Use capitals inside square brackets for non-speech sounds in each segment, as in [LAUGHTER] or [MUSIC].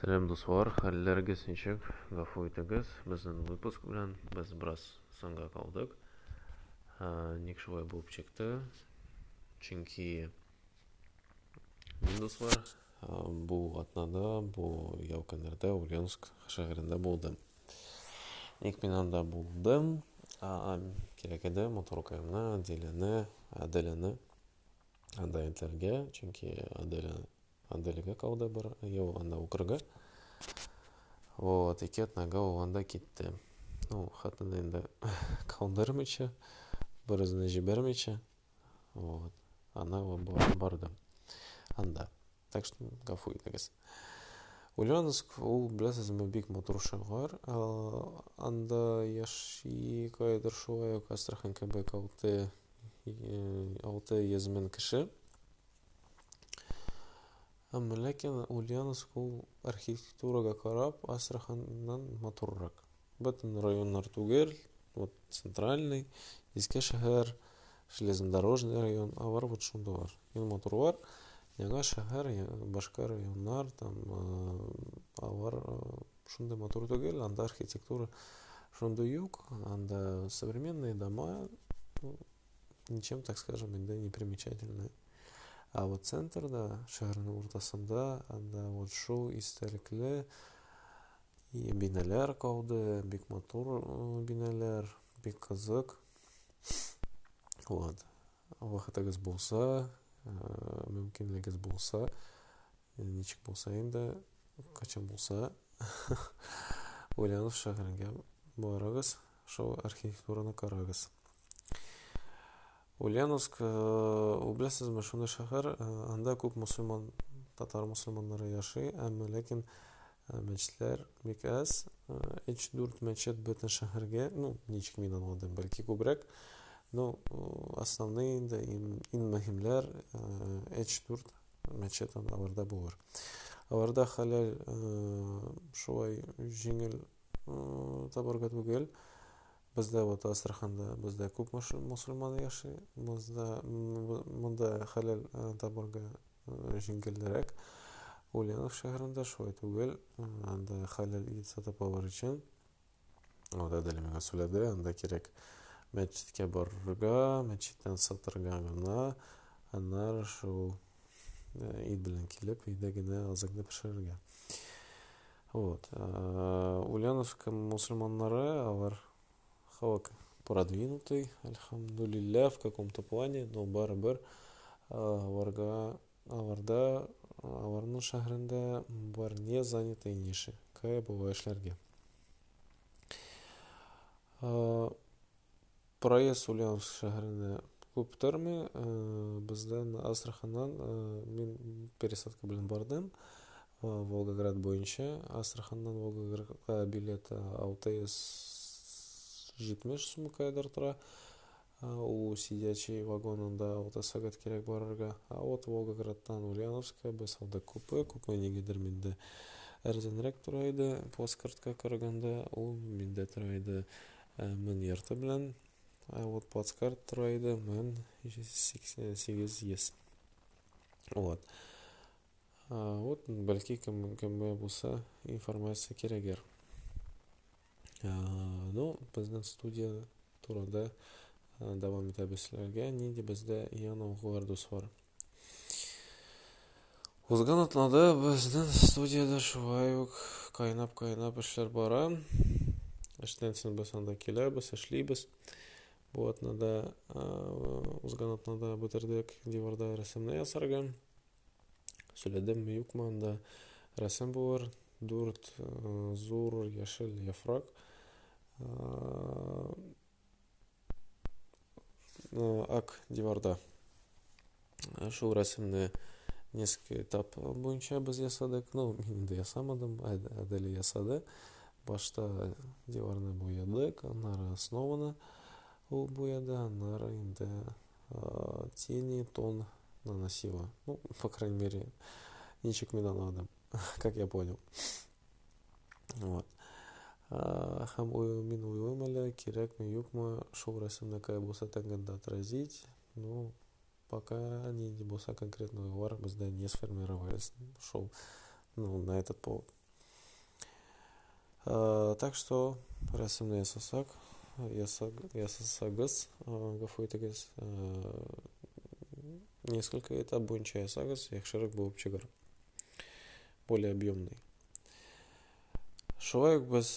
сәлем достар хәлләрегез ничек гафу итегез. Безнең выпуск белән без бераз соңга калдык. Ник шулай булып чыкты? Чөнки мин дуслар бу атнада бу ял көннәрдә ульяновск шәһәрендә булдым. Ник мин анда булдым? Кирәк иде моторкаемны аделяны аделяны анда әйтергә чөнки аделя Аделеге калды ел анда укырга. Вот, ике атнага ул анда китте. Ну, хатын инде [LAUGHS] калдырмыйча, беразны җибәрмичә. Вот. Ана барды. Анда. Так что гафу итегез. Ульяновск ул беләсезме бик матур шәһәр. Анда яши кайдыр шулай ук Астрахань кебек алты алты йөз мең кеше. Әмма ләкин Ульяновск ул архитектурага карап Астраханнан матуррак. Бөтен районнар түгел, вот центральный, иске шәһәр, железнодорожный район, а бар вот шунда бар. Ин матур бар. Яңа шәһәр, башка районнар, там алар шунда матур түгел, анда архитектура шунда юк, анда современные дома, ничем, так скажем, инде не примечательные. А вот центрда, шәһәрнең уртасында, анда вот шул истәлекле и биналар калды, бик матур биналар, бик кызык. Вот. Вакытыгыз булса, мөмкинлегез булса, ничек булса инде, качан булса, [LAUGHS] Ульянов шәһәренә барыгыз, шул архитектураны карагыз. Ульяновск, ул беләсезме, шундый шәһәр, анда күп мусульман, татар мусульманнары яши, әмма ләкин мәчетләр бик аз, 3-4 мәчет бөтен шәһәргә, ну, ничек мин аңладым, бәлки күбрәк, ну, основные инде, иң мөһимләр 3-4 мәчет аларда булыр. Аларда хәләл шулай җиңел табарга түгел, Бездә вот Астраханда бездә күп мусульман яши, бездә монда хәләл табарга җиңелрәк. Ульянов шәһәрендә шулай түгел, анда хәләл ит сатып алыр өчен анда дәле миңа сөйләде, анда кирәк мәчеткә барырга, мәчеттән сатырга гына, аннары шул ит белән килеп, өйдә генә азык пешерергә. Вот. Ульяновка мусульманнары, алар халык продвинутый, альхамдулилля, в каком-то плане, но барыбер аларга аларда аларның шәһәрендә бар не занятый ниши, кая була эшләргә. Проезд Ульяновск шәһәренә күп тормый, бездән Астраханнан мин пересадка белән бардым. Волгоград буенча, Астраханнан Волгоградка билет 600 җитмеш сумка тора. У сидячий вагонында алты сәгать кирәк барырга. А вот Волгоградтан Ульяновска без алда күпе, күпме нигедер миндә әрзәнрәк тора иде. Плацкартка караганда ул миндә тора иде мең ярты белән. А вот плацкарт тора иде мең сигез йөз. Вот. Вот, бәлки кем кемгә булса информация кирәгер. Ну, безнең студия турында дәвам итәбез сезләргә. Нинди бездә яңа угылар дуслар. Узган атнада безнең студияда шулай ук кайнап-кайнап эшләр бара. Эштән соң без анда киләбез, эшлибез. Бу атнада узган атнада бетердек диварда рәсемне ясарга. Сөйләдемме юкмы анда рәсем булыр. Дүрт зур яшел яфрак. Ак диварда. Шул рәсемне несколько этап буенча без ясадык ну мин инде ясамадым аделя ясады. Башта диварны буядык аннары основаны ул буяды аннары инде тени тон наносила. Ну по крайней мере ничек мин аңладым [LAUGHS] как я понял. Вот һәм мин уйлыйм әле кирәкме юкмы шул рәсемне кая булса тәңгәндә отразить. Ну пока нинди булса конкретно уйлар бездә не сформировались. Шул ну на этот повод. Так что рәсімді ясасақ ясасагыз гафойтагыз несколько этап бойынша ясагыз яхшырак болып чыгар более объемный шулай ук біз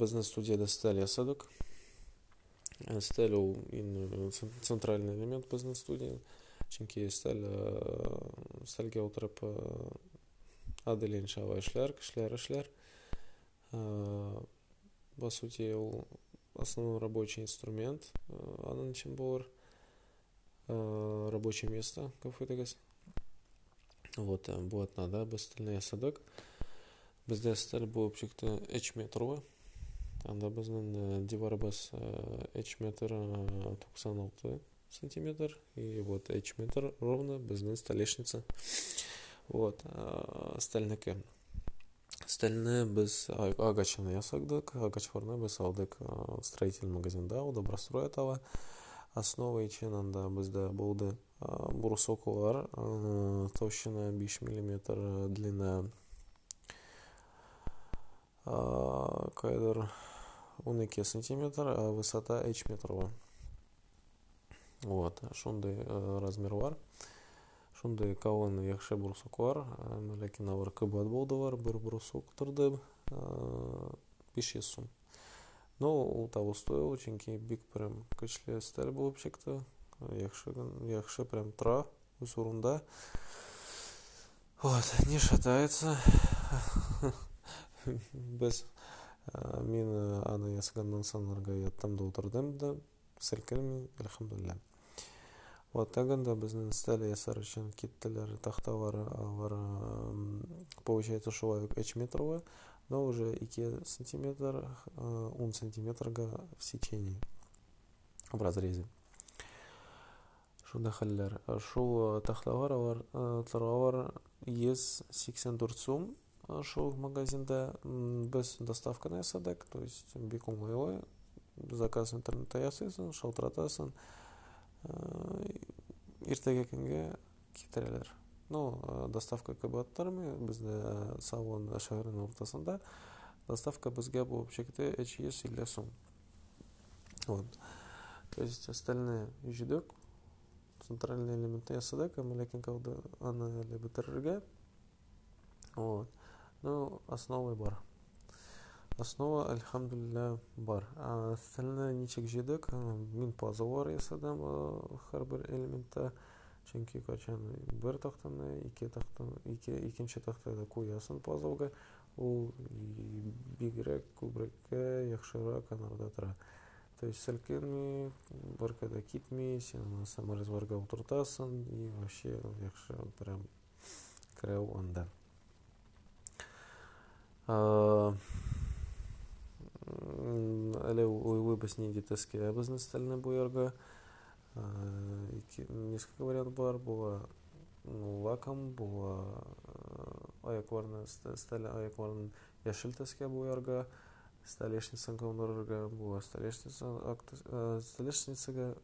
біздің студияда стель ясадық стель ол центральный элемент біздің студия чөнки стель стельге отырып аделин шаба эшләр кешеләр эшләр по сути ол основной рабочий инструмент аның için булыр рабочее место кафедагыз вот бу атнада біз стильне ясадык Бізде стиль болып чыкты үч метрлы анда біздің диварыбыз үч метр токсон алты сантиметр и вот үч метр ровно біздің столешница. Вот стальники стальны біз агачаны ясагдык агачларны біз алдык строитель магазинда у добрострой атала основа için анда бізде болды брусоколар толщина 5 мм длина кайдыр 12 сантиметр а высота h метрлы вот шундай размер бар шундай калын яхшы брусок бар лекин алар кыбат болдылар бир брусок турды беш жүз сум но ул того стоил чөнки бик прям көчле сталь чыкты яхшы яхшы прям тора үз урында вот не шатается [LAUGHS] без мен аны ясагандан соң аларга яттым да отурдум да селкелмей альхамдулилля вот тагында біздің сталь ясар үшін киттелер тахталар алар получается шулай ук үч метрлы но уже 2 сантиметр 10 сантиметрга в сечении в разрезе шундай хәлләр шул тахталар алар торалар 184 сум шул магазинда без доставканы ясадык то есть бик уңайлы заказ интернетта ясыйсың шалтыратасың иртәгә көнгә китерәләр ну доставка кабаттармы бездә салон шәһәрнең уртасында доставка безгә булып чыкты өч йөз илле сум. Вот. То есть остальные җидек центральный элементты ясадык ләкин калды аны әле бетерергә вот ну основы бар основа альхамдулилля бар остальное ничек жидек мин пазалар ясадым һәрбер элементта чөнки качан бер тактаны ике тактаны ике икенче тактада куясың пазалга ул бигрәк күбрәккә яхшырак анарда тора то есть селкенми баркада китми сен аны саморезборга утыртасың и вообще яхшы прям керә анда әле уйбыз не детские образно стальная буярга несколько вариантов бар була лаком була аякларны сталь аякларын яшел төскә буярга столешницаны кылдырырга була столешница столешницага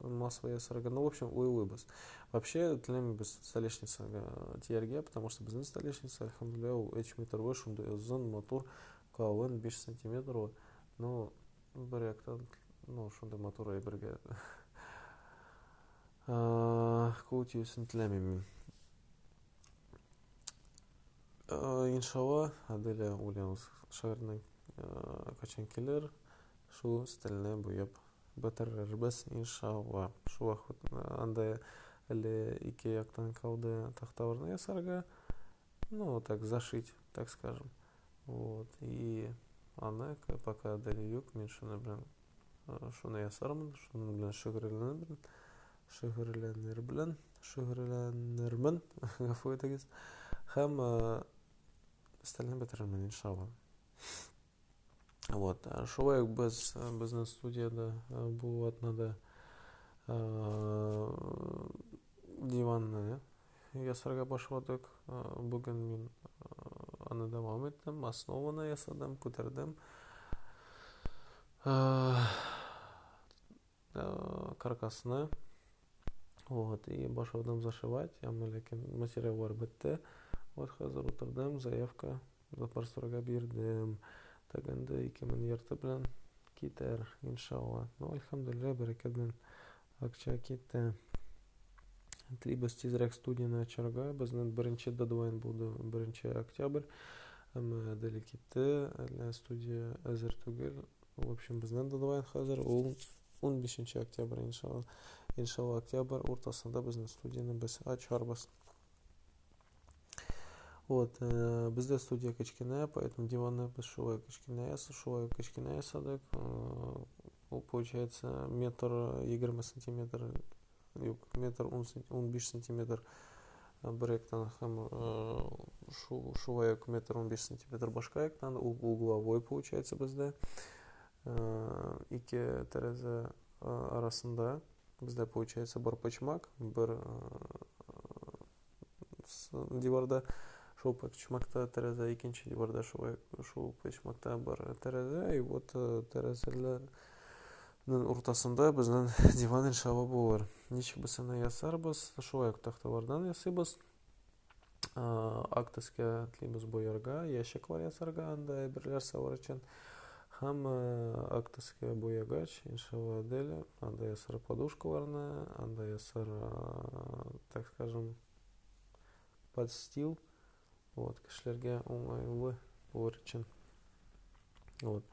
масло ясарга ну в общем уйлыйбыз вообще теләмибез столешницага тияргә потому что безнең столешница альхамдулилля ул өч метрлы шундай озын матур калын беш сантиметрлы ну бер яктан ну шундай матур әйбергә кул тиюсен теләмим иншалла аделя уйлыйбыз шагыйрьнең качан килер шул стильне буяп бетерербез иншалла шул вакыт анда әле ике яктан калды такталарны ясарга ну так зашить так скажем. Вот и аны пока дәле юк мин шуны белән шуны ясармын шуның белән шөгырьләнермен шөгырьләнер белән шөгырьләнермен гафу итегез һәм өстәлне бетерермен иншалла вот шулай ук без безнең студияда бу атнада диванная. Жасарға башып атык бүгін мен аны давам еттім основаны ясадым көтердім каркасына вот и башладым зашивать. Амма лекин материалдар бітті вот қазір отырдым заявка. Запарсорға бердім тагынды екі мың ерті білән кетер иншалла. Ну альхамдулилля берекет акча кетті тибез тизрәк студияны ачарга безнең беренче дедлайн булды беренче октябрь әмма әле китте әле студия әзер түгел в общем безнең дедлайн хәзер ул 15 октябрь иншалла иншалла октябрь уртасында безнең студияны без ачарбыз вот э, бізде студия кішкене поэтому диваны біз шулай кішкене шулай кішкене ясадық э, ол получается метр егерме сантиметр юк метр он беш сантиметр бір аяқтан һәм шулай ук метр он беш сантиметр башка аяқтан угловой получается бізде ике тәрәзә арасында бізде получается бір почмак бір диварда шул почмакта тәрәзә икенче диварда шулай шул почмакта бар тәрәзә и вот тәрәзәләрнең уртасында безнең [LAUGHS] диван иншалла булыр ничек без аны ясарбыз шулай ук тахталардан ясыйбыз актыскә телибез боярга ящиклар ясарга анда әйберләр салыр өчен һәм актыскә боягач иншалла деле анда ясар подушкаларны анда ясар так скажем подстил вот кешеләргә уңайлы булыр өчен вот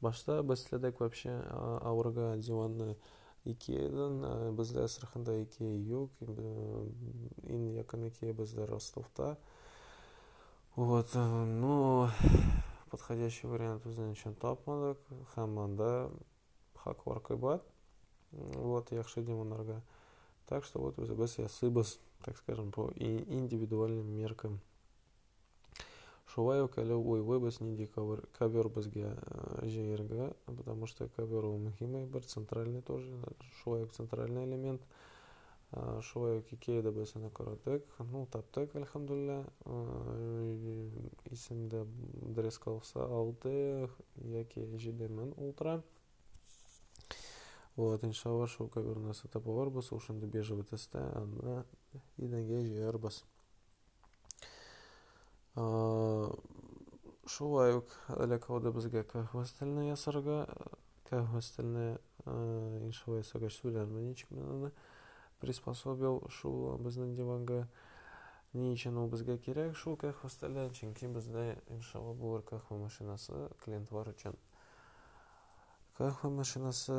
Башта без теләдек вообще авырга диванны икеядан бездә астраханда икея юк иң якын икея бездә ростовта. Вот ну подходящий вариант өчен тапмадык һәм анда хаклар кыйбат вот яхшы диваннарга так что вот без ясыйбыз так скажем по индивидуальным меркам шулай ук әле уйлыйбыз нинди ковер безгә җыярга потому что ковер ул мөһим әйбер центральный тоже шулай центральный элемент. Шулай ук икеяда без аны карадык ну таптык әлхәмдулилля исемдә дөрес калса алты яки җиде мең ултыра вот иншалла шул коверны сатып алырбыз ул шундый бежевый төстә аны идәнгә җыярбыз шулай ук эле калды безгә каһвә стеленә ясарга каһвә стеленә иншалла ясарга сөйләрмен ничек мен аны приспособил шул безнең диванга ни өчен ул безгә кирәк шул каһвә стеле чөнки бездә иншалла булыр каһвә машинасы клиентлар өчен каһвә машинасы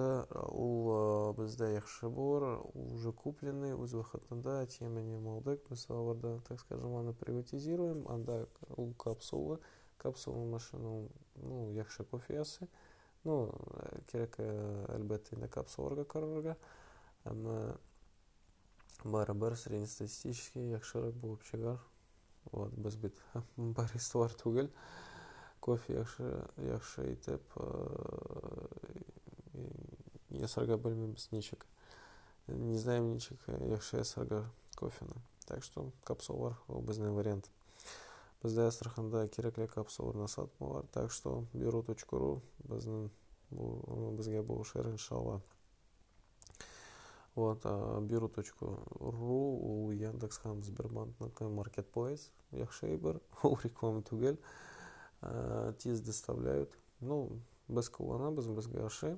ул бездә яхшы булыр ул уже купленный үз вакытында тема алдык без аларда так скажем аны приватизируем анда ул капсула капсула машина ну яхшы кофе ясый ну кирәк әлбәттә инде капсуларга карарга әмма барыбер среднестатистический яхшырак булып чыгар вот без бит. Баристалар түгел кофе яхшы яхшы итеп ясарга белмибез ничек не знаем ничек яхшы ясарга кофені так что капсулалар ул вариант бездә астраханда кирәкле капсулаларны сатмыйлар так что беру точка ру безнең безгә булышыр иншалла вот беру точку ру ул яндекс һәм сбербанкныкы маркетплейс яхшы әйбер [LAUGHS] ул реклама түгел тиз доставляют ну без кулланабыз безгә яхшы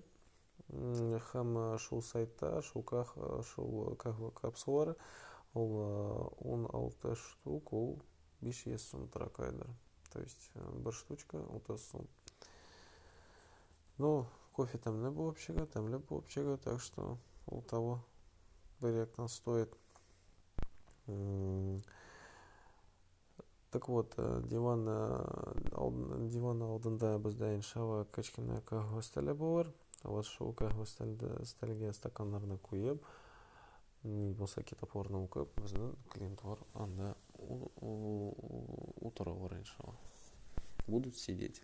һәм шул сайтта шул шул капсулалар ул он алты штук ул биш йөз сум тора кайдыр то есть бер штучка утыз сум ну кофе тәмле булып чыга тәмле булып чыга так что ул того яктан стоит. Так вот диван диван алдында бездә иншалла кечкенә каһвә стеле булыр вот шул каһвә стелгә стаканнарны куеп ни булса китапларны укып безнең клиентлар анда утыралар иншалла будут сидеть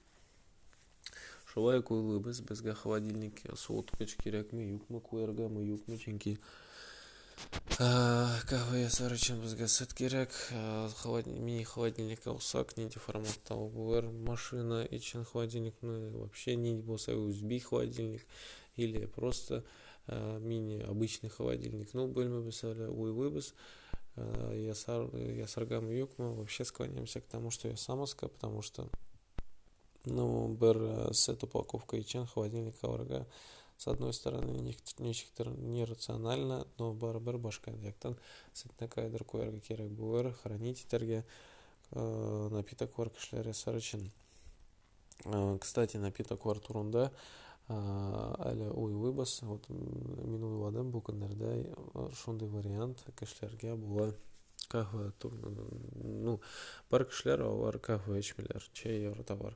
шулай ук уйлыйбыз безгә холодильник суыткыч кирәкме юкмы куяргамы юкмы чөнки каһвә ясар өчен безгә сөт кирәк мини холодильник алсак нинди форматта булыр машина өчен холодильникны вообще нинди булса usb холодильник или просто мини обычный холодильник ну белмибез әле уйлыйбыз ясар, ясаргам юг, мы вообще склоняемся к тому, что я самоска, потому что ну, бір сет упаковка ичен холодильника врага с одной стороны ничектер нерационально но барыбір башка жактан сетне кайдыр коярга керек булыр хранить этерге напиток бар кишилер ясар үчүн кстати напиток бар турында әлі ойлойбыз вот мен ойладым бұл күндерде ошондой вариант кишилерге була кахва ну бар кишилер алар кахва ичмейлер чай бар.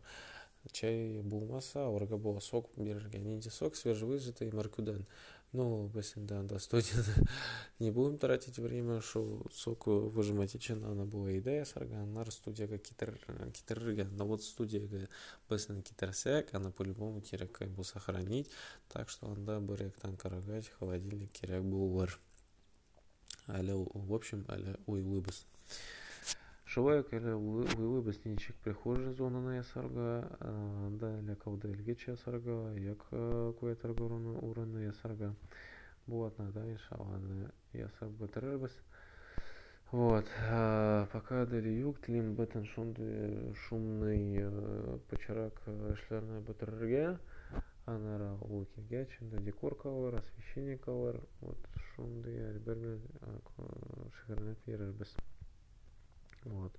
Чай болмаса оларға бола сок берерге ниндей сок свежевыжатый маркудан ну біз енді анда студияда [LAUGHS] не будем тратить время шо сок выжимать için ана была идея сарганнар студияга китерирге но вот студияга біз китерсек аны по любому керек бұл сохранить так что анда бір ектан карагач холодильник керек болар әлі в общем әлі ойлойбыз Шулай келе уйлы без ничек прихожая зонаны ясарга, анда эле калды илгече ясарга, як куятарга урынны ясарга. Бу атнада иншалланы ясап бетерербез. Вот, пока дали юг, тилим бетен шундай шумный почарак эшләрне бетерергә. Анара ул килгәч, инде декор калыр, освещение калыр. Вот шундай әлбәр белән шигырьне бирербез. Вот.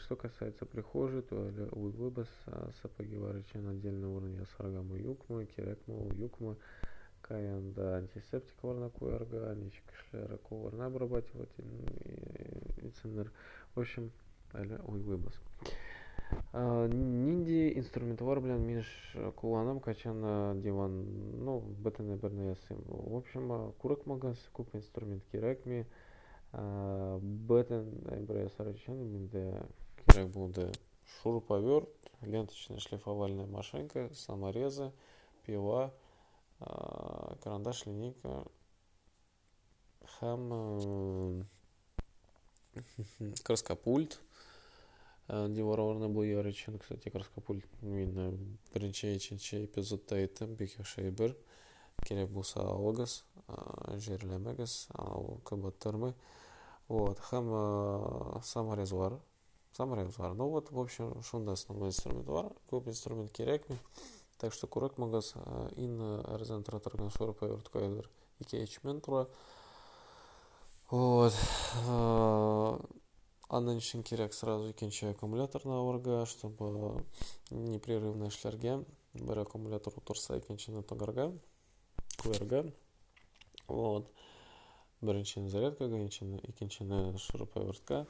Что касается прихожей, то уйвыбас сапаги варычен отдельный уровень ясаргамы юкмы, керекмы, юкмы, каянда антисептик варна куярга, ничек кишлер коварна обрабатывать и. В общем, әлі уйвыбас. Нинди инструментовар белән мин кулланам качан диван, ну, бөтенне берне ясыйм. В общем, курыкмагас, күп инструмент кирәкми. Бетен МБРС менде керек болды шуруповерт, ленточная шлифовальная машинка, саморезы, пила, карандаш, линейка, һәм [LAUGHS] краскопульт диварорны буяр өчен кстати краскопульт мен беренче иченче эпизодта әйттем бик яхшы әйбер керек булса алыгыз җирләмәгез Вот, һәм саморезлар. Саморезлар. Ну вот, в общем, шунда основной инструмент бар. Күп инструмент кирәкми. Так что күрәк магаз ин арзан тора торган шуруп өйрәткәйләр. Ике эчмен тора. Вот. Аннан өчен кирәк сразу икенче аккумуляторны алырга, чтобы непрерывно эшләргә. Бер аккумулятор утырса, икенчене тогарга, куярга. Вот біріншіні зарядкаға екіншіні шуруповертқа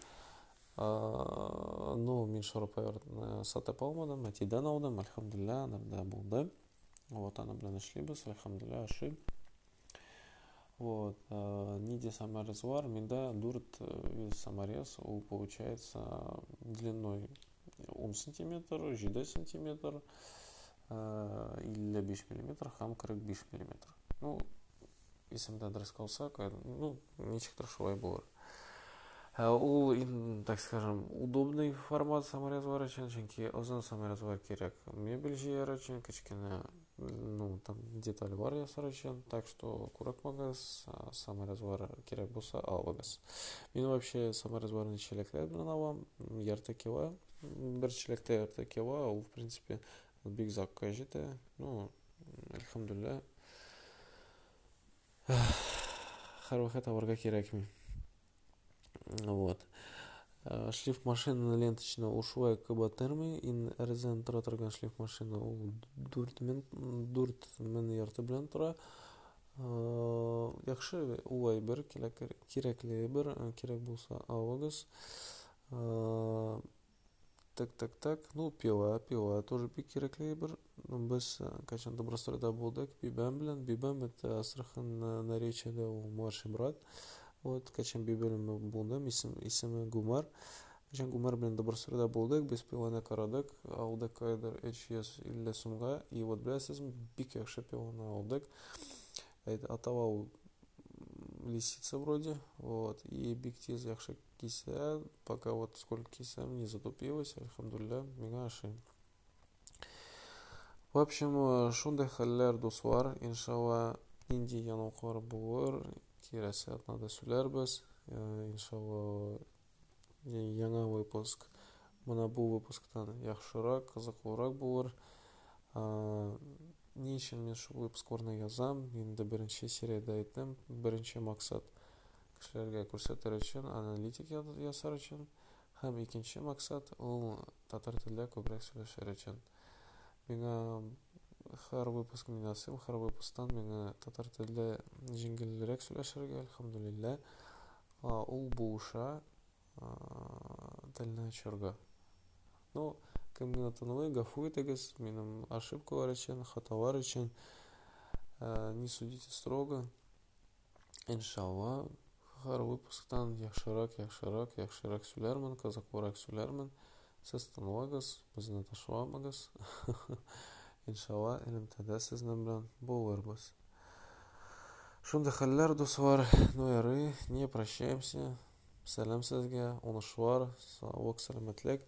ну мен шуруповертны сатып алмадым әтиден алдым альхамдулилля анарда болды вот аны белән эшлибез альхамдулилля ашый вот ниде саморез бар миндә дүрт саморез ул получается длиной 10 сантиметр җиде сантиметр илле биш миллиметр һәм кырык биш миллиметр ну есімді дұрыс болса ну ничектер шулай болар ол так скажем удобный формат саморезбар үшін чөнки озын саморезбар керек мебель жияр үшін кішкене ну там деталь бар ясар үшін так что куракмагыз саморезбар керек болса алыңыз мен вообще саморезбарны челеклер белән алам ярты кило бер чилекте ярты кило ул в принципе бик озакка җитә ну альхамдулилля Хорох Хорошая товарга керекми. Вот. Э, шлиф машина ленточно ушуай кабатерми термы и тұра тұрған шлиф машина ол дуртмен дуртмен ярты білен тұра э, яхшы улай бір керекли бір э, керек болса ауагыз так так так ну пила пила тоже бик кирәкле бер без кайчан добростройда булдык бибәм белән бибәм это астрахань наречиедә ул младший брат вот кайчан бибәм булдым исем исеме гумар кайчан гумар белән добростройда булдык без пиланы карадык алдык кайдыр өч йөз илле сумга и вот беләсезме бик яхшы пиланы алдык атава ул лисица вроде вот и бик тиз яхшы кисә пока вот сколько кисәм не затупилась альхамдулилля миңа ашый в общем шундай хәлләр дуслар иншалла нинди яңалыклар булыр киләсе атнада сөйләрбез иншалла яңа выпуск мына бул выпусктан яхшырак кызыклуураак болор не үшін мен шұғыл скорно язам енді бірінші серияда айттым бірінші мақсат кісілерге көрсетер үшін аналитика жасар үшін һәм икенче мақсат ол татар телдә көбрәк сөйләшер өчен миңа һәр выпуск минасым һәр выпусктан миңа татар телдә жеңілірек сөйләшергә әлхәмдүлиллә ол буыша телне ачырга ну кем генә танымый гафу итегез минем ошибкалар өчен хаталар өчен не судите строго иншалла һәр выпусктан яхшырак яхшырак яхшырак сөйләрмен кызыклырак сөйләрмен сез тыңлагыз безне ташламагыз [LAUGHS] иншалла элемтәдә сезнең белән булырбыз шундый хәлләр дуслар ну ярый не прощаемся сәлам сезгә уңышлар саулык сәламәтлек